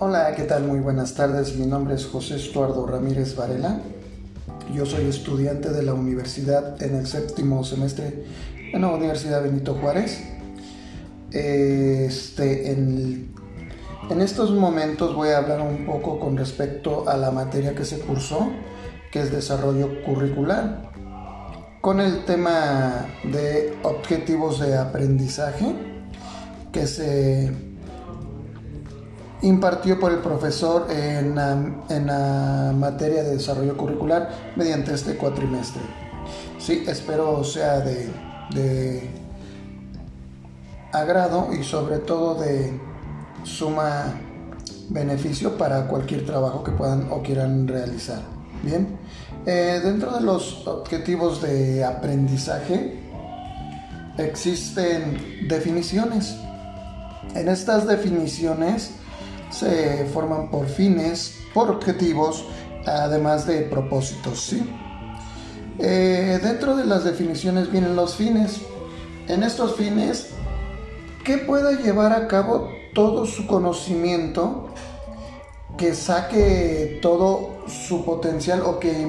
Hola, ¿qué tal? Muy buenas tardes. Mi nombre es José Estuardo Ramírez Varela. Yo soy estudiante de la universidad en el séptimo semestre en la Universidad Benito Juárez. Este, en, en estos momentos voy a hablar un poco con respecto a la materia que se cursó, que es desarrollo curricular, con el tema de objetivos de aprendizaje que se impartió por el profesor en la, materia de desarrollo curricular mediante este cuatrimestre. Sí, espero sea de, de agrado y sobre todo de suma beneficio para cualquier trabajo que puedan o quieran realizar. Bien, eh, dentro de los objetivos de aprendizaje existen definiciones. En estas definiciones se forman por fines, por objetivos, además de propósitos. ¿sí? Eh, dentro de las definiciones vienen los fines. En estos fines, que pueda llevar a cabo todo su conocimiento, que saque todo su potencial o que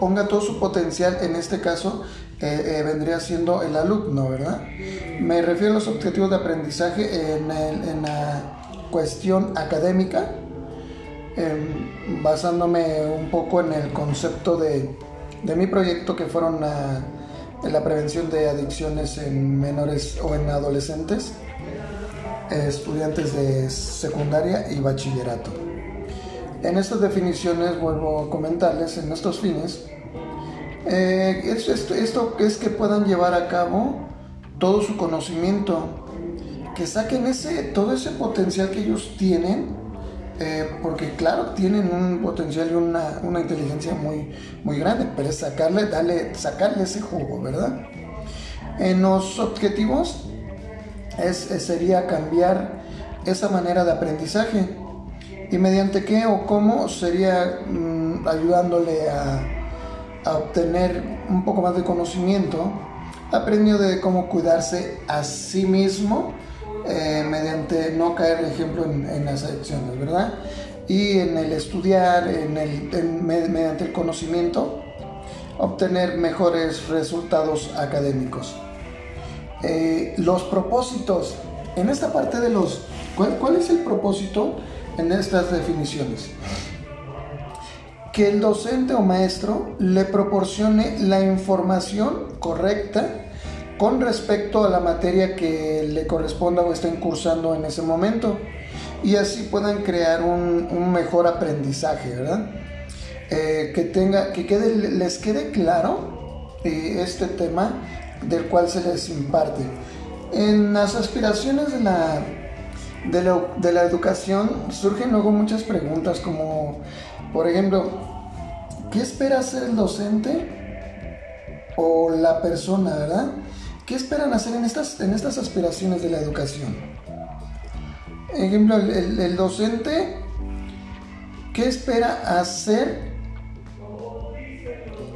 ponga todo su potencial, en este caso, eh, eh, vendría siendo el alumno, ¿verdad? Me refiero a los objetivos de aprendizaje en, en la cuestión académica, em, basándome un poco en el concepto de, mi proyecto que fueron la, la prevención de adicciones en menores o en adolescentes, estudiantes de secundaria y bachillerato. En estas definiciones vuelvo a comentarles en estos fines, eh, esto es que puedan llevar a cabo todo su conocimiento que saquen ese, todo ese potencial que ellos tienen, eh, porque claro, tienen un potencial y una, una, inteligencia muy, muy grande, pero es sacarle, darle, sacarle ese jugo, ¿verdad? En los objetivos es, sería cambiar esa manera de aprendizaje. ¿Y mediante qué o cómo? Sería mm, ayudándole a, a obtener un poco más de conocimiento, aprendió de cómo cuidarse a sí mismo, eh, mediante no caer, ejemplo, en, las adicciones, ¿verdad? Y en el estudiar, en el, mediante el conocimiento, obtener mejores resultados académicos. Eh, los propósitos. En esta parte de los... ¿cuál, ¿Cuál es el propósito en estas definiciones? Que el docente o maestro le proporcione la información correcta con respecto a la materia que le corresponda o estén cursando en ese momento y así puedan crear un, mejor aprendizaje, ¿verdad? Eh, que tenga, que quede, les quede claro eh, este tema del cual se les imparte. En las aspiraciones de la, de de la educación surgen luego muchas preguntas como, por ejemplo, ¿qué espera hacer el docente o la persona, verdad? ¿Qué esperan hacer en estas, en estas aspiraciones de la educación? Ejemplo, el, docente, ¿qué espera hacer?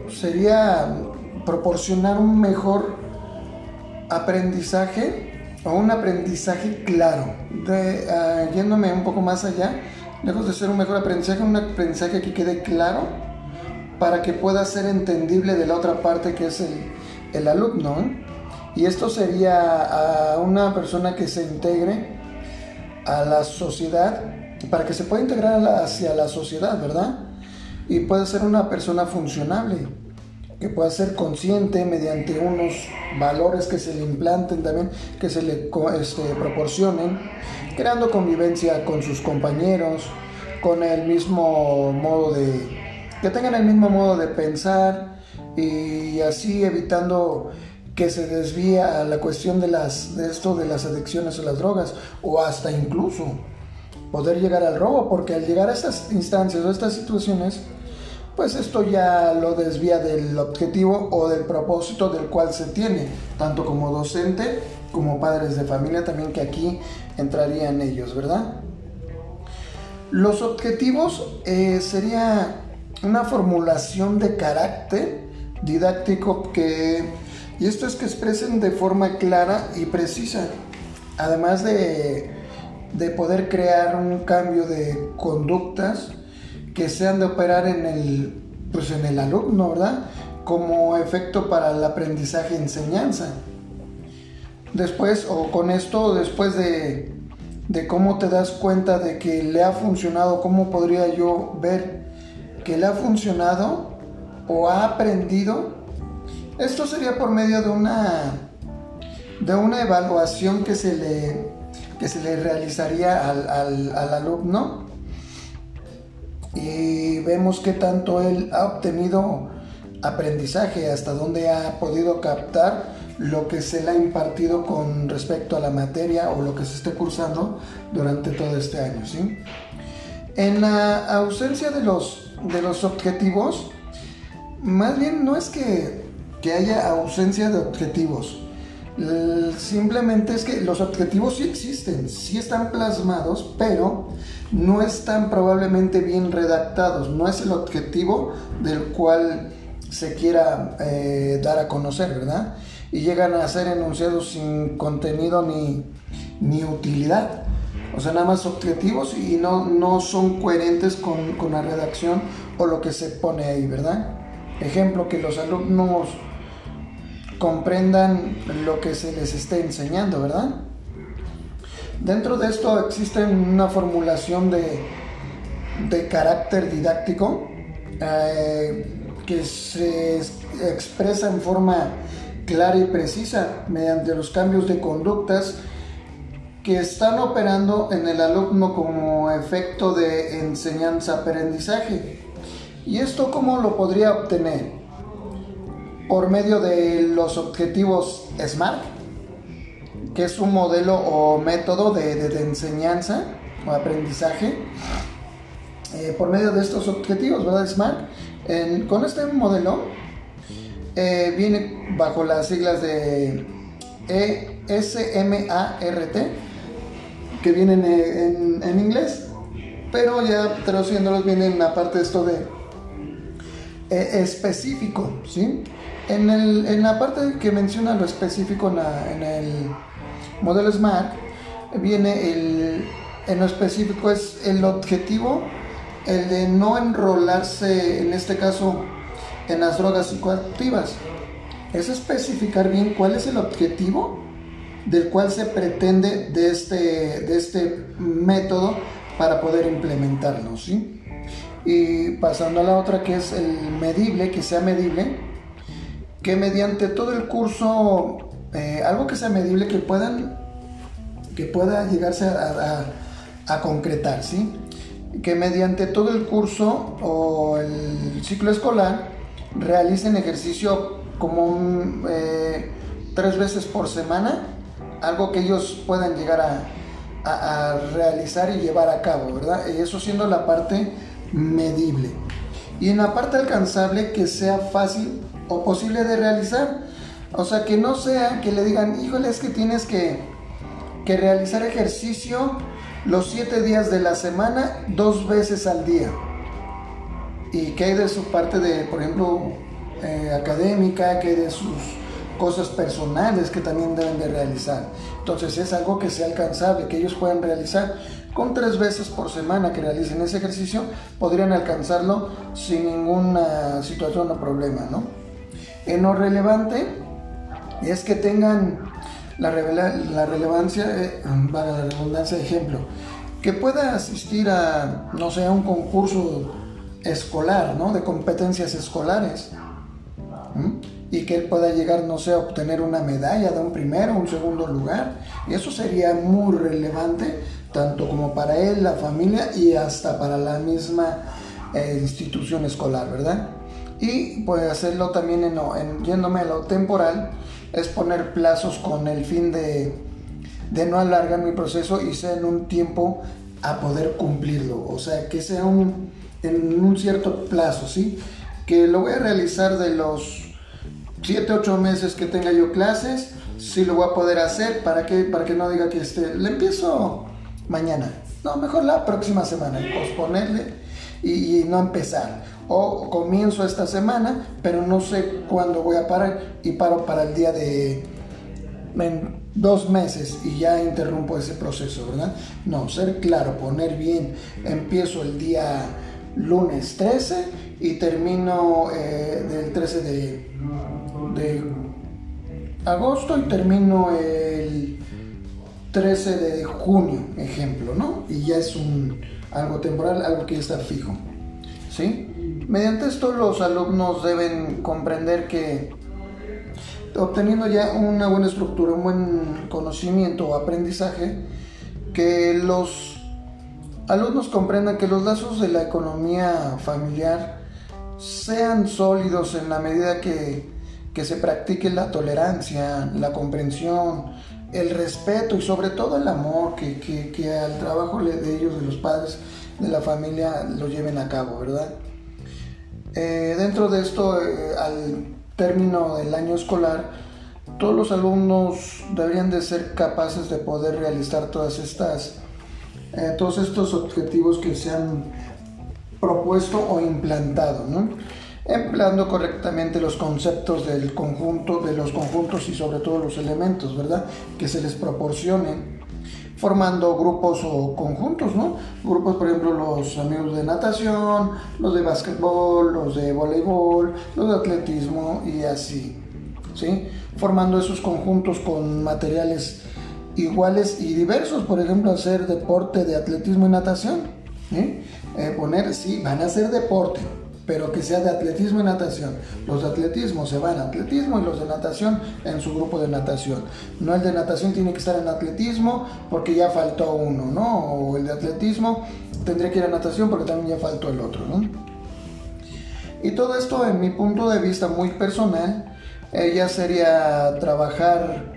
Sería proporcionar un mejor aprendizaje o un aprendizaje claro, ah, yéndome un poco más allá, lejos de ser un mejor aprendizaje, un aprendizaje que quede claro para que pueda ser entendible de la otra parte que es el, el alumno. ¿eh? Y esto sería a una persona que se integre a la sociedad, para que se pueda integrar hacia la sociedad, ¿verdad? Y pueda ser una persona funcionable, que pueda ser consciente mediante unos valores que se le implanten también, que se le este, proporcionen, creando convivencia con sus compañeros, con el mismo modo de, que tengan el mismo modo de pensar y así evitando que se desvía a la cuestión de, las, de esto de las adicciones a las drogas o hasta incluso poder llegar al robo, porque al llegar a estas instancias o a estas situaciones, pues esto ya lo desvía del objetivo o del propósito del cual se tiene, tanto como docente como padres de familia también que aquí entrarían ellos, ¿verdad? Los objetivos eh, sería una formulación de carácter didáctico que y esto es que expresen de forma clara y precisa, además de de poder crear un cambio de conductas que sean de operar en el, pues en el alumno, ¿verdad? Como efecto para el aprendizaje enseñanza. Después, o con esto, después de, de cómo te das cuenta de que le ha funcionado, cómo podría yo ver que le ha funcionado o ha aprendido, esto sería por medio de una, de una evaluación que se le, que se le realizaría al, al, al alumno y vemos qué tanto él ha obtenido aprendizaje, hasta dónde ha podido captar lo que se le ha impartido con respecto a la materia o lo que se esté cursando durante todo este año. ¿sí? En la ausencia de los, de los objetivos, más bien no es que, que haya ausencia de objetivos, simplemente es que los objetivos sí existen, sí están plasmados, pero no están probablemente bien redactados, no es el objetivo del cual se quiera eh, dar a conocer, ¿verdad? Y llegan a ser enunciados sin contenido ni, ni utilidad. O sea, nada más objetivos y no, no son coherentes con, con la redacción o lo que se pone ahí, ¿verdad? Ejemplo, que los alumnos comprendan lo que se les esté enseñando, ¿verdad? Dentro de esto existe una formulación de, de carácter didáctico eh, que se expresa en forma clara y precisa mediante los cambios de conductas que están operando en el alumno como efecto de enseñanza-aprendizaje. ¿Y esto cómo lo podría obtener? Por medio de los objetivos SMART, que es un modelo o método de, enseñanza o aprendizaje eh, por medio de estos objetivos, ¿verdad? SMART. con este modelo eh, viene bajo las siglas de ESMART, que vienen en, en, inglés, pero ya traduciéndolos viene en la parte de esto de eh, específico, ¿sí? En, el, en, la parte que menciona lo específico en el modelo SMART viene el, en lo específico es el objetivo, el de no enrolarse, en este caso, en las drogas psicoactivas. Es especificar bien cuál es el objetivo del cual se pretende de este, de este método para poder implementarlo, ¿sí? Y pasando a la otra que es el medible, que sea medible, que mediante todo el curso eh, algo que sea medible que puedan que pueda llegarse a, concretar, ¿sí? Que mediante todo el curso o el ciclo escolar realicen ejercicio como eh, tres veces por semana, algo que ellos puedan llegar a, a, realizar y llevar a cabo, ¿verdad? Y eso siendo la parte medible. Y en la parte alcanzable que sea fácil o posible de realizar, o sea, que no sea que le digan, híjole, es que tienes que, que realizar ejercicio los siete días de la semana, dos veces al día. Y que hay de su parte de, por ejemplo, eh, académica, que de sus cosas personales que también deben de realizar. Entonces es algo que sea alcanzable, que ellos puedan realizar. Con tres veces por semana que realicen ese ejercicio, podrían alcanzarlo sin ninguna situación o problema, ¿no? En lo relevante, es que tengan la, la relevancia, eh, para la redundancia de ejemplo, que pueda asistir a, no sé, a un concurso escolar, ¿no? De competencias escolares. Y que él pueda llegar, no sé, a obtener una medalla de un primero un segundo lugar. Y eso sería muy relevante, tanto como para él, la familia y hasta para la misma eh, institución escolar, ¿verdad? Y puede hacerlo también en, en, yéndome a lo temporal, es poner plazos con el fin de, no alargar mi proceso y sea en un tiempo a poder cumplirlo. O sea, que sea un, en un cierto plazo, ¿sí? Que lo voy a realizar de los 7, 8 meses que tenga yo clases, sí lo voy a poder hacer para que, para que no diga que este, le empiezo mañana. No, mejor la próxima semana y posponerle y no empezar o comienzo esta semana, pero no sé cuándo voy a parar y paro para el día de, dos meses y ya interrumpo ese proceso, ¿verdad? No, ser claro, poner bien, empiezo el día lunes 13 y termino eh, del 13 de, agosto y termino el 13 de junio, ejemplo, ¿no? Y ya es un, algo temporal, algo que ya está fijo, ¿sí? Mediante esto los alumnos deben comprender que obteniendo ya una buena estructura, un buen conocimiento o aprendizaje, que los alumnos comprendan que los lazos de la economía familiar sean sólidos en la medida que, se practique la tolerancia, la comprensión, el respeto y sobre todo el amor que, al trabajo de ellos, de los padres, de la familia, lo lleven a cabo, ¿verdad? Eh, dentro de esto, eh, al término del año escolar, todos los alumnos deberían de ser capaces de poder realizar todas estas, eh, todos estos objetivos que se han propuesto o implantado, ¿no? Empleando correctamente los conceptos del conjunto, de los conjuntos y sobre todo los elementos, ¿verdad? Que se les proporcionen, formando grupos o conjuntos, ¿no? Grupos, por ejemplo, los amigos de natación, los de básquetbol, los de voleibol, los de atletismo y así, ¿sí? Formando esos conjuntos con materiales iguales y diversos, por ejemplo, hacer deporte de atletismo y natación, ¿sí? Eh, poner, sí, van a hacer deporte, pero que sea de atletismo y natación. Los de atletismo se van a atletismo y los de natación en su grupo de natación. No el de natación tiene que estar en atletismo porque ya faltó uno, ¿no? O el de atletismo tendría que ir a natación porque también ya faltó el otro, ¿no? Y todo esto en mi punto de vista muy personal, eh, sería trabajar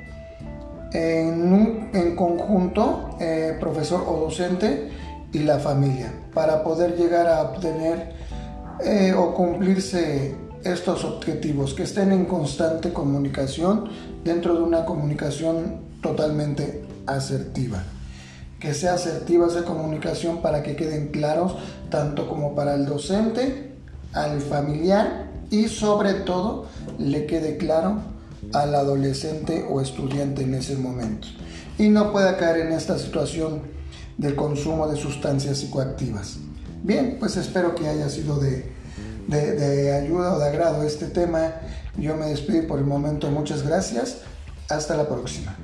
en, en conjunto, eh, profesor o docente y la familia, para poder llegar a obtener eh, o cumplirse estos objetivos, que estén en constante comunicación dentro de una comunicación totalmente asertiva. Que sea asertiva esa comunicación para que queden claros tanto como para el docente, al familiar y sobre todo le quede claro al adolescente o estudiante en ese momento. Y no pueda caer en esta situación de consumo de sustancias psicoactivas. Bien, pues espero que haya sido de, de, ayuda o de agrado este tema. Yo me despido por el momento. Muchas gracias. Hasta la próxima.